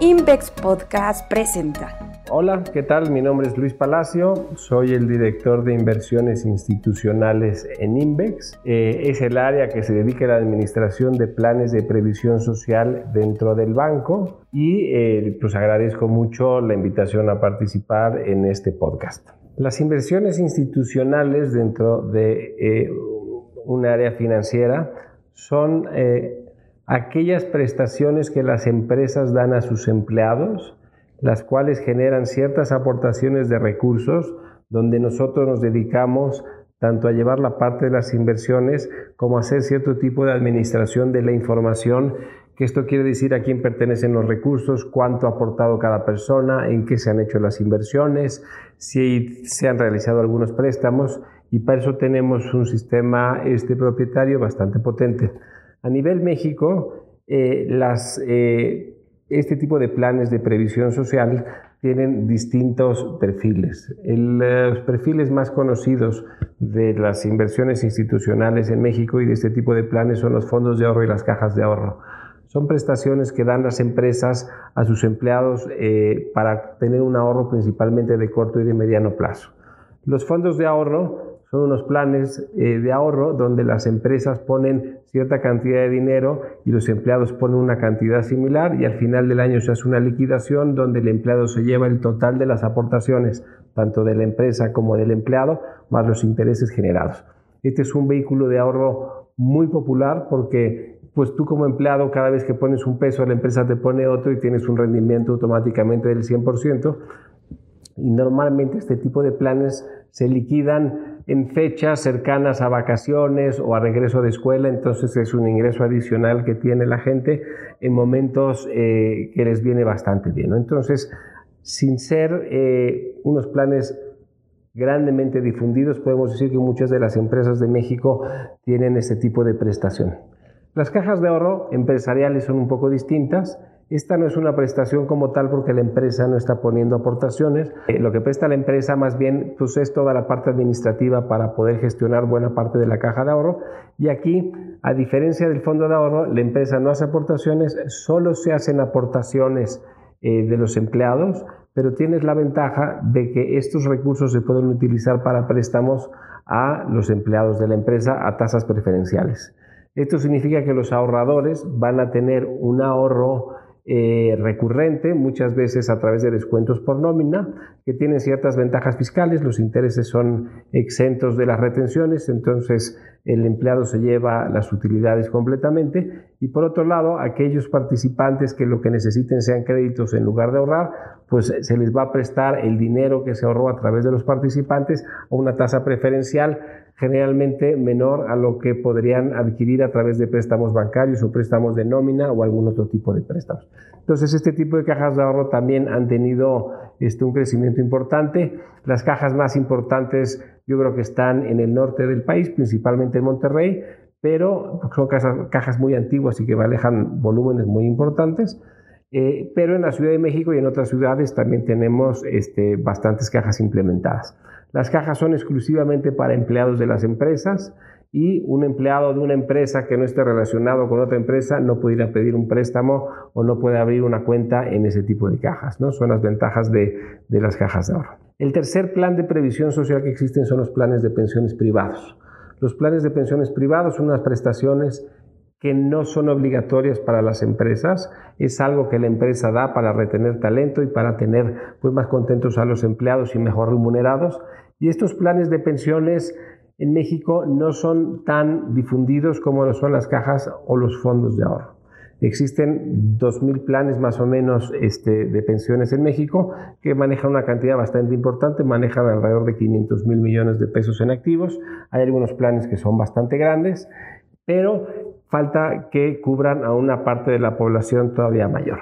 Invex Podcast presenta. Hola, ¿qué tal? Mi nombre es Luis Palacio, soy el director de inversiones institucionales en Invex. Eh, es el área que se dedica a la administración de planes de previsión social dentro del banco y eh, pues agradezco mucho la invitación a participar en este podcast. Las inversiones institucionales dentro de eh, un área financiera son aquellas prestaciones que las empresas dan a sus empleados, las cuales generan ciertas aportaciones de recursos, donde nosotros nos dedicamos tanto a llevar la parte de las inversiones como a hacer cierto tipo de administración de la información, que esto quiere decir a quién pertenecen los recursos, cuánto ha aportado cada persona, en qué se han hecho las inversiones, si se han realizado algunos préstamos y para eso tenemos un sistema este propietario bastante potente. A nivel México, eh, eh, este tipo de planes de previsión social tienen distintos perfiles. los perfiles más conocidos de las inversiones institucionales en México y de este tipo de planes son los fondos de ahorro y las cajas de ahorro. Son prestaciones que dan las empresas a sus empleados eh, para tener un ahorro principalmente de corto y de mediano plazo. Los fondos de ahorro son unos planes eh, de ahorro donde las empresas ponen cierta cantidad de dinero y los empleados ponen una cantidad similar y al final del año se hace una liquidación donde el empleado se lleva el total de las aportaciones, tanto de la empresa como del empleado, más los intereses generados. Este es un vehículo de ahorro muy popular porque pues tú como empleado cada vez que pones un peso la empresa te pone otro y tienes un rendimiento automáticamente del 100% y normalmente este tipo de planes se liquidan en fechas cercanas a vacaciones o a regreso de escuela, entonces es un ingreso adicional que tiene la gente en momentos eh, que les viene bastante bien. Entonces, sin ser eh, unos planes grandemente difundidos, podemos decir que muchas de las empresas de México tienen este tipo de prestación. Las cajas de ahorro empresariales son un poco distintas esta no es una prestación como tal porque la empresa no está poniendo aportaciones. Eh, lo que presta la empresa más bien pues, es toda la parte administrativa para poder gestionar buena parte de la caja de ahorro. Y aquí, a diferencia del fondo de ahorro, la empresa no hace aportaciones, solo se hacen aportaciones eh, de los empleados, pero tienes la ventaja de que estos recursos se pueden utilizar para préstamos a los empleados de la empresa a tasas preferenciales. Esto significa que los ahorradores van a tener un ahorro eh, recurrente, muchas veces a través de descuentos por nómina, que tienen ciertas ventajas fiscales, los intereses son exentos de las retenciones, entonces el empleado se lleva las utilidades completamente. Y por otro lado, aquellos participantes que lo que necesiten sean créditos en lugar de ahorrar, pues se les va a prestar el dinero que se ahorró a través de los participantes a una tasa preferencial generalmente menor a lo que podrían adquirir a través de préstamos bancarios o préstamos de nómina o algún otro tipo de préstamos. Entonces, este tipo de cajas de ahorro también han tenido este, un crecimiento importante. Las cajas más importantes yo creo que están en el norte del país, principalmente en Monterrey, pero son cajas, muy antiguas y que manejan volúmenes muy importantes. Eh, pero en la Ciudad de México y en otras ciudades también tenemos este, bastantes cajas implementadas. Las cajas son exclusivamente para empleados de las empresas y un empleado de una empresa que no esté relacionado con otra empresa no puede pedir un préstamo o no puede abrir una cuenta en ese tipo de cajas. ¿no? Son las ventajas de, de las cajas de ahorro. El tercer plan de previsión social que existen son los planes de pensiones privados. Los planes de pensiones privados son unas prestaciones que no son obligatorias para las empresas, es algo que la empresa da para retener talento y para tener pues, más contentos a los empleados y mejor remunerados. Y estos planes de pensiones en México no son tan difundidos como lo son las cajas o los fondos de ahorro. Existen 2.000 planes más o menos este, de pensiones en México que manejan una cantidad bastante importante, manejan alrededor de 500 mil millones de pesos en activos. Hay algunos planes que son bastante grandes, pero falta que cubran a una parte de la población todavía mayor.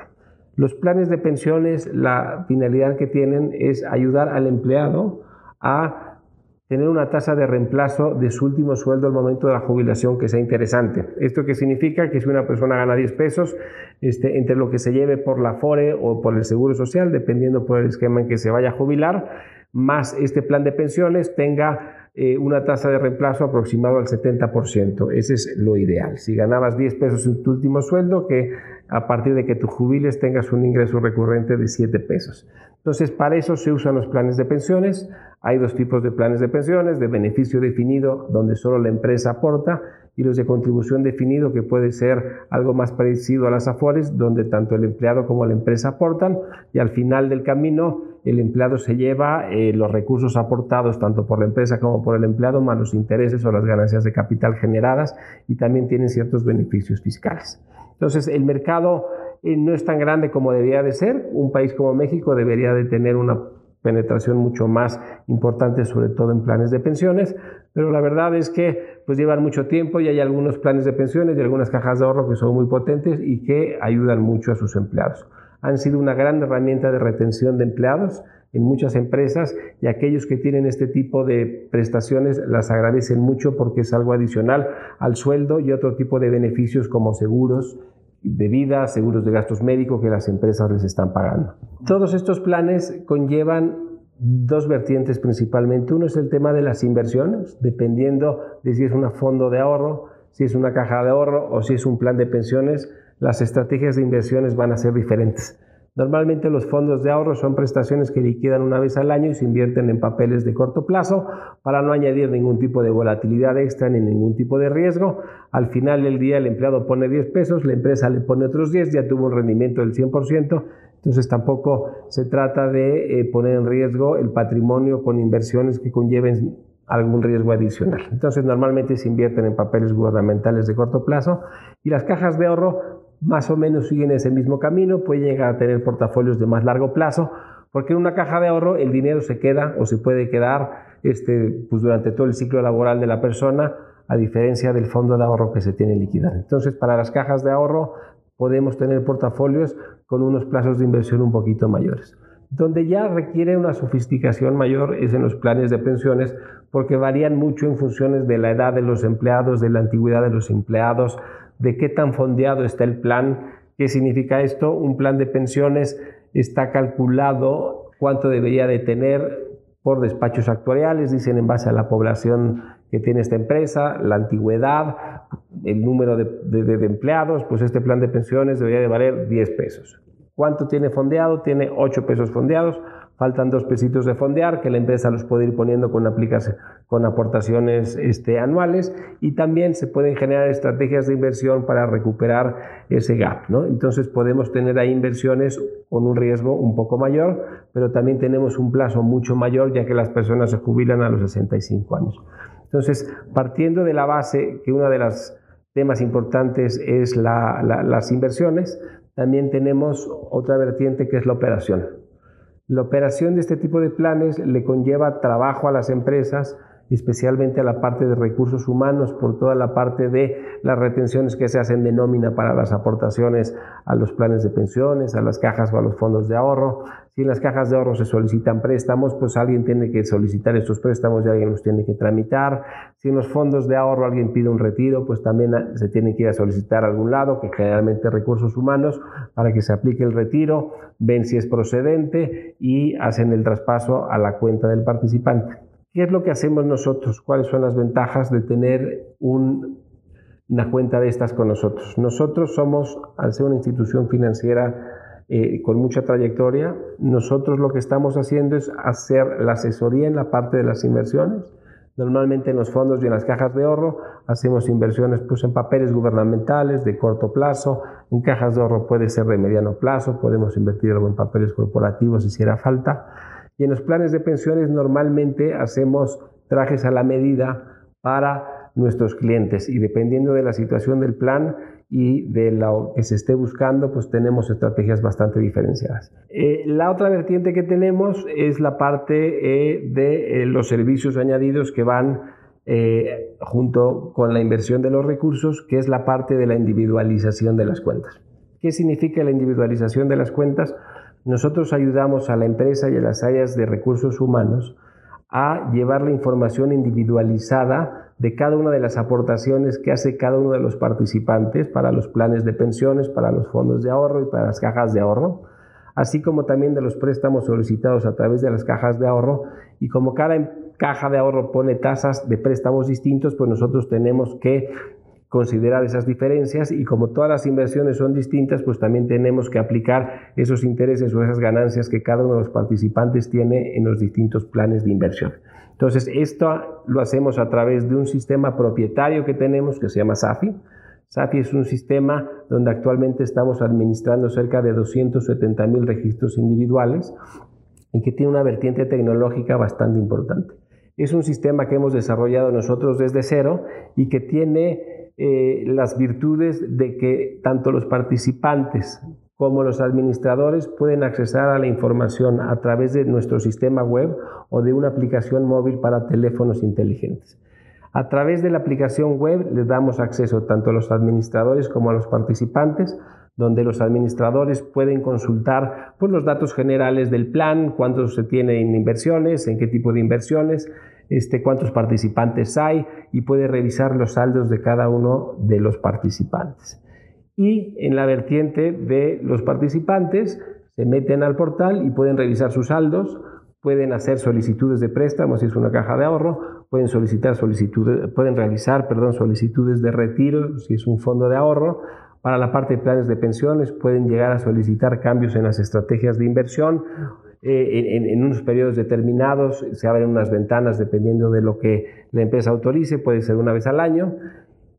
Los planes de pensiones, la finalidad que tienen es ayudar al empleado a tener una tasa de reemplazo de su último sueldo al momento de la jubilación que sea interesante. ¿Esto qué significa? Que si una persona gana 10 pesos, este, entre lo que se lleve por la FORE o por el Seguro Social, dependiendo por el esquema en que se vaya a jubilar, más este plan de pensiones tenga eh, una tasa de reemplazo aproximado al 70%. Ese es lo ideal. Si ganabas 10 pesos en tu último sueldo, que a partir de que tú jubiles tengas un ingreso recurrente de 7 pesos. Entonces, para eso se usan los planes de pensiones. Hay dos tipos de planes de pensiones, de beneficio definido, donde solo la empresa aporta, y los de contribución definido, que puede ser algo más parecido a las AFORES, donde tanto el empleado como la empresa aportan, y al final del camino el empleado se lleva eh, los recursos aportados tanto por la empresa como por el empleado, más los intereses o las ganancias de capital generadas, y también tienen ciertos beneficios fiscales. Entonces, el mercado eh, no es tan grande como debería de ser. Un país como México debería de tener una penetración mucho más importante, sobre todo en planes de pensiones, pero la verdad es que pues llevan mucho tiempo y hay algunos planes de pensiones y algunas cajas de ahorro que son muy potentes y que ayudan mucho a sus empleados. Han sido una gran herramienta de retención de empleados en muchas empresas y aquellos que tienen este tipo de prestaciones las agradecen mucho porque es algo adicional al sueldo y otro tipo de beneficios como seguros de vida, seguros de gastos médicos que las empresas les están pagando. Todos estos planes conllevan dos vertientes principalmente. Uno es el tema de las inversiones, dependiendo de si es un fondo de ahorro, si es una caja de ahorro o si es un plan de pensiones, las estrategias de inversiones van a ser diferentes. Normalmente los fondos de ahorro son prestaciones que liquidan una vez al año y se invierten en papeles de corto plazo para no añadir ningún tipo de volatilidad extra ni ningún tipo de riesgo. Al final del día el empleado pone 10 pesos, la empresa le pone otros 10, ya tuvo un rendimiento del 100%, entonces tampoco se trata de eh, poner en riesgo el patrimonio con inversiones que conlleven algún riesgo adicional. Entonces normalmente se invierten en papeles gubernamentales de corto plazo y las cajas de ahorro más o menos siguen ese mismo camino, puede llegar a tener portafolios de más largo plazo, porque en una caja de ahorro el dinero se queda o se puede quedar este, pues durante todo el ciclo laboral de la persona, a diferencia del fondo de ahorro que se tiene liquidar. Entonces, para las cajas de ahorro podemos tener portafolios con unos plazos de inversión un poquito mayores. Donde ya requiere una sofisticación mayor es en los planes de pensiones, porque varían mucho en funciones de la edad de los empleados, de la antigüedad de los empleados, de qué tan fondeado está el plan. ¿Qué significa esto? Un plan de pensiones está calculado cuánto debería de tener por despachos actuariales, dicen en base a la población que tiene esta empresa, la antigüedad, el número de, empleados, pues este plan de pensiones debería de valer 10 pesos. ¿Cuánto tiene fondeado? Tiene 8 pesos fondeados faltan dos pesitos de fondear que la empresa los puede ir poniendo con, con aportaciones este, anuales y también se pueden generar estrategias de inversión para recuperar ese gap. ¿no? Entonces podemos tener ahí inversiones con un riesgo un poco mayor, pero también tenemos un plazo mucho mayor ya que las personas se jubilan a los 65 años. Entonces, partiendo de la base que una de las temas importantes es las inversiones, también tenemos otra vertiente que es la operación. La operación de este tipo de planes le conlleva trabajo a las empresas, especialmente a la parte de recursos humanos, por toda la parte de las retenciones que se hacen de nómina para las aportaciones a los planes de pensiones, a las cajas o a los fondos de ahorro. Si en las cajas de ahorro se solicitan préstamos, pues alguien tiene que solicitar estos préstamos y alguien los tiene que tramitar. Si en los fondos de ahorro alguien pide un retiro, pues también se tiene que ir a solicitar a algún lado, que generalmente recursos humanos, para que se aplique el retiro, ven si es procedente y hacen el traspaso a la cuenta del participante. ¿Qué es lo que hacemos nosotros? ¿Cuáles son las ventajas de tener una cuenta de estas con nosotros? Nosotros somos, al ser una institución financiera eh, con mucha trayectoria, nosotros lo que estamos haciendo es hacer la asesoría en la parte de las inversiones. Normalmente en los fondos y en las cajas de ahorro hacemos inversiones pues, en papeles gubernamentales de corto plazo, en cajas de ahorro puede ser de mediano plazo, podemos invertir en papeles corporativos si hiciera falta. Y en los planes de pensiones normalmente hacemos trajes a la medida para nuestros clientes y dependiendo de la situación del plan y de lo que se esté buscando, pues tenemos estrategias bastante diferenciadas. Eh, la otra vertiente que tenemos es la parte eh, de eh, los servicios añadidos que van junto con la inversión de los recursos, que es la parte de la individualización de las cuentas. ¿Qué significa la individualización de las cuentas? Nosotros ayudamos a la empresa y a las áreas de recursos humanos a llevar la información individualizada de cada una de las aportaciones que hace cada uno de los participantes para los planes de pensiones, para los fondos de ahorro y para las cajas de ahorro, así como también de los préstamos solicitados a través de las cajas de ahorro. Y como cada, caja de ahorro pone tasas de préstamos distintos, pues nosotros tenemos que considerar esas diferencias y como todas las inversiones son distintas, pues también tenemos que aplicar esos intereses o esas ganancias que cada uno de los participantes tiene en los distintos planes de inversión. Entonces, esto lo hacemos a través de un sistema propietario que tenemos que se llama SAFI. SAFI es un sistema donde actualmente estamos administrando cerca de 270 mil registros individuales y que tiene una vertiente tecnológica bastante importante. Es un sistema que hemos desarrollado nosotros desde cero y que tiene eh, las virtudes de que tanto los participantes como los administradores pueden accesar a la información a través de nuestro sistema web o de una aplicación móvil para teléfonos inteligentes. A través de la aplicación web les damos acceso tanto a los administradores como a los participantes, donde los administradores pueden consultar pues, los datos generales del plan, cuánto se tiene en inversiones, en qué tipo de inversiones, este, cuántos participantes hay y puede revisar los saldos de cada uno de los participantes y en la vertiente de los participantes se meten al portal y pueden revisar sus saldos, pueden hacer solicitudes de préstamos si es una caja de ahorro, pueden solicitar solicitudes, pueden realizar, perdón, solicitudes de retiro si es un fondo de ahorro. Para la parte de planes de pensiones pueden llegar a solicitar cambios en las estrategias de inversión. Eh, en, en, unos periodos determinados se abren unas ventanas dependiendo de lo que la empresa autorice, puede ser una vez al año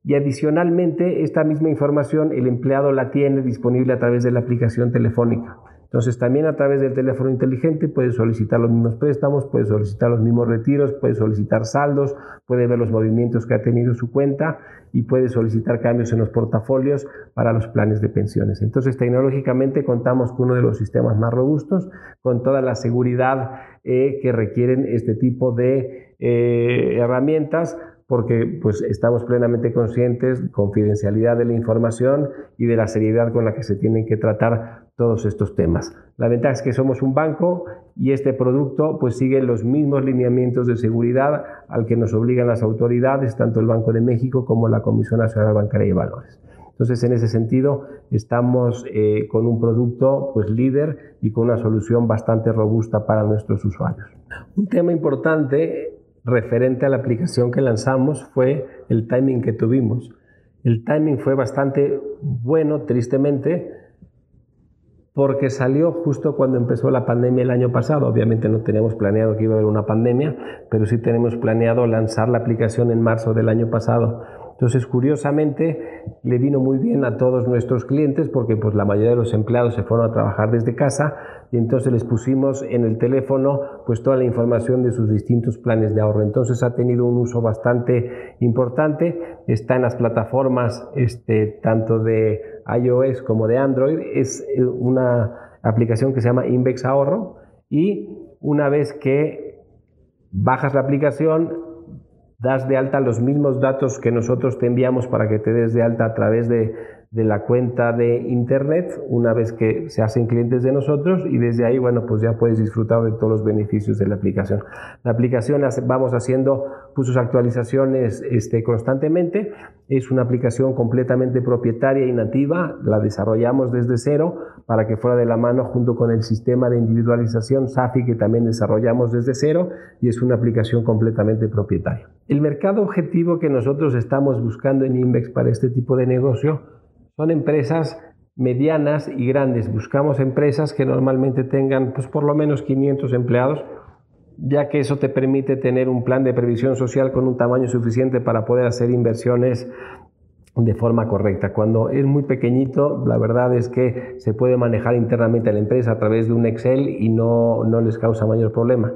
y adicionalmente esta misma información el empleado la tiene disponible a través de la aplicación telefónica. Entonces también a través del teléfono inteligente puede solicitar los mismos préstamos, puede solicitar los mismos retiros, puede solicitar saldos, puede ver los movimientos que ha tenido su cuenta y puede solicitar cambios en los portafolios para los planes de pensiones. Entonces tecnológicamente contamos con uno de los sistemas más robustos, con toda la seguridad eh, que requieren este tipo de eh, herramientas porque pues estamos plenamente conscientes confidencialidad de la información y de la seriedad con la que se tienen que tratar todos estos temas. La ventaja es que somos un banco y este producto pues sigue los mismos lineamientos de seguridad al que nos obligan las autoridades, tanto el Banco de México como la Comisión Nacional Bancaria y Valores. Entonces, en ese sentido, estamos eh, con un producto pues líder y con una solución bastante robusta para nuestros usuarios. Un tema importante referente a la aplicación que lanzamos fue el timing que tuvimos. El timing fue bastante bueno, tristemente, porque salió justo cuando empezó la pandemia el año pasado. Obviamente no teníamos planeado que iba a haber una pandemia, pero sí tenemos planeado lanzar la aplicación en marzo del año pasado. Entonces, curiosamente, le vino muy bien a todos nuestros clientes porque pues, la mayoría de los empleados se fueron a trabajar desde casa y entonces les pusimos en el teléfono pues, toda la información de sus distintos planes de ahorro. Entonces ha tenido un uso bastante importante, está en las plataformas este, tanto de iOS como de Android, es eh, una aplicación que se llama Invex Ahorro y una vez que bajas la aplicación, das de alta los mismos datos que nosotros te enviamos para que te des de alta a través de de la cuenta de internet una vez que se hacen clientes de nosotros y desde ahí, bueno, pues ya puedes disfrutar de todos los beneficios de la aplicación. La aplicación vamos haciendo pues, sus actualizaciones este, constantemente. Es una aplicación completamente propietaria y nativa. La desarrollamos desde cero para que fuera de la mano junto con el sistema de individualización SAFI que también desarrollamos desde cero y es una aplicación completamente propietaria. El mercado objetivo que nosotros estamos buscando en Invex para este tipo de negocio son empresas medianas y grandes. Buscamos empresas que normalmente tengan pues, por lo menos 500 empleados, ya que eso te permite tener un plan de previsión social con un tamaño suficiente para poder hacer inversiones de forma correcta. Cuando es muy pequeñito, la verdad es que se puede manejar internamente a la empresa a través de un Excel y no, no les causa mayor problema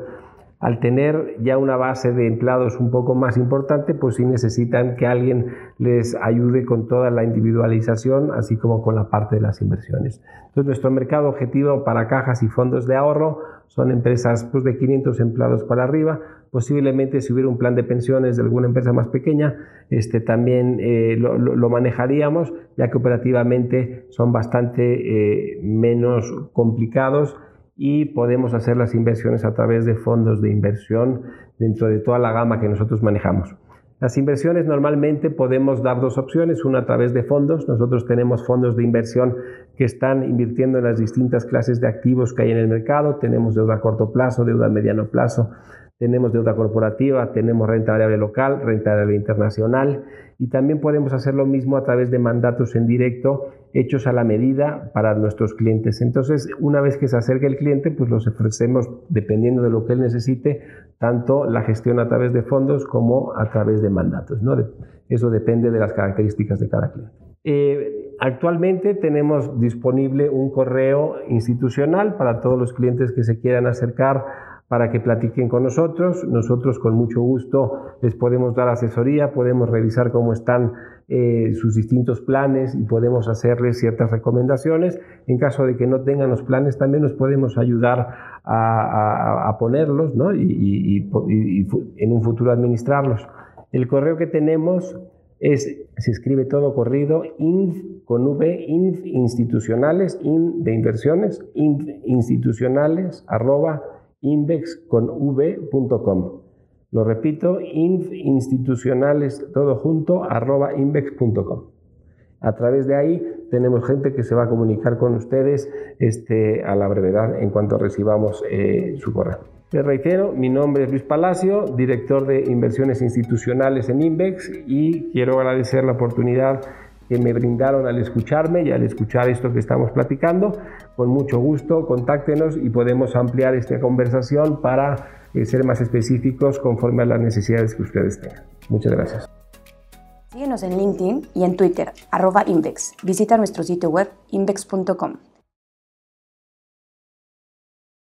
al tener ya una base de empleados un poco más importante, pues sí necesitan que alguien les ayude con toda la individualización, así como con la parte de las inversiones. Entonces, nuestro mercado objetivo para cajas y fondos de ahorro son empresas pues, de 500 empleados para arriba. Posiblemente si hubiera un plan de pensiones de alguna empresa más pequeña, este, también eh, lo, manejaríamos, ya que operativamente son bastante eh, menos complicados y podemos hacer las inversiones a través de fondos de inversión dentro de toda la gama que nosotros manejamos. Las inversiones normalmente podemos dar dos opciones, una a través de fondos. Nosotros tenemos fondos de inversión que están invirtiendo en las distintas clases de activos que hay en el mercado. Tenemos deuda a corto plazo, deuda a mediano plazo, tenemos deuda corporativa, tenemos renta variable local, renta variable internacional y también podemos hacer lo mismo a través de mandatos en directo hechos a la medida para nuestros clientes. Entonces, una vez que se acerque el cliente, pues los ofrecemos dependiendo de lo que él necesite, tanto la gestión a través de fondos como a través de mandatos. ¿no? Eso depende de las características de cada cliente. Eh, actualmente tenemos disponible un correo institucional para todos los clientes que se quieran acercar para que platiquen con nosotros. Nosotros con mucho gusto les podemos dar asesoría, podemos revisar cómo están eh, sus distintos planes y podemos hacerles ciertas recomendaciones. En caso de que no tengan los planes, también nos podemos ayudar a, ponerlos ¿no? y, en un futuro administrarlos. El correo que tenemos es, se escribe todo corrido, inf con V, inf institucionales, in de inversiones, inf institucionales, arroba invexconv.com. Lo repito, institucionales todo junto arroba invex.com. A través de ahí tenemos gente que se va a comunicar con ustedes este, a la brevedad en cuanto recibamos eh, su correo. Les reitero, mi nombre es Luis Palacio, director de inversiones institucionales en Invex y quiero agradecer la oportunidad que me brindaron al escucharme y al escuchar esto que estamos platicando. Con mucho gusto, contáctenos y podemos ampliar esta conversación para eh, ser más específicos conforme a las necesidades que ustedes tengan. Muchas gracias. Síguenos en LinkedIn y en Twitter, arroba Invex. Visita nuestro sitio web invex.com.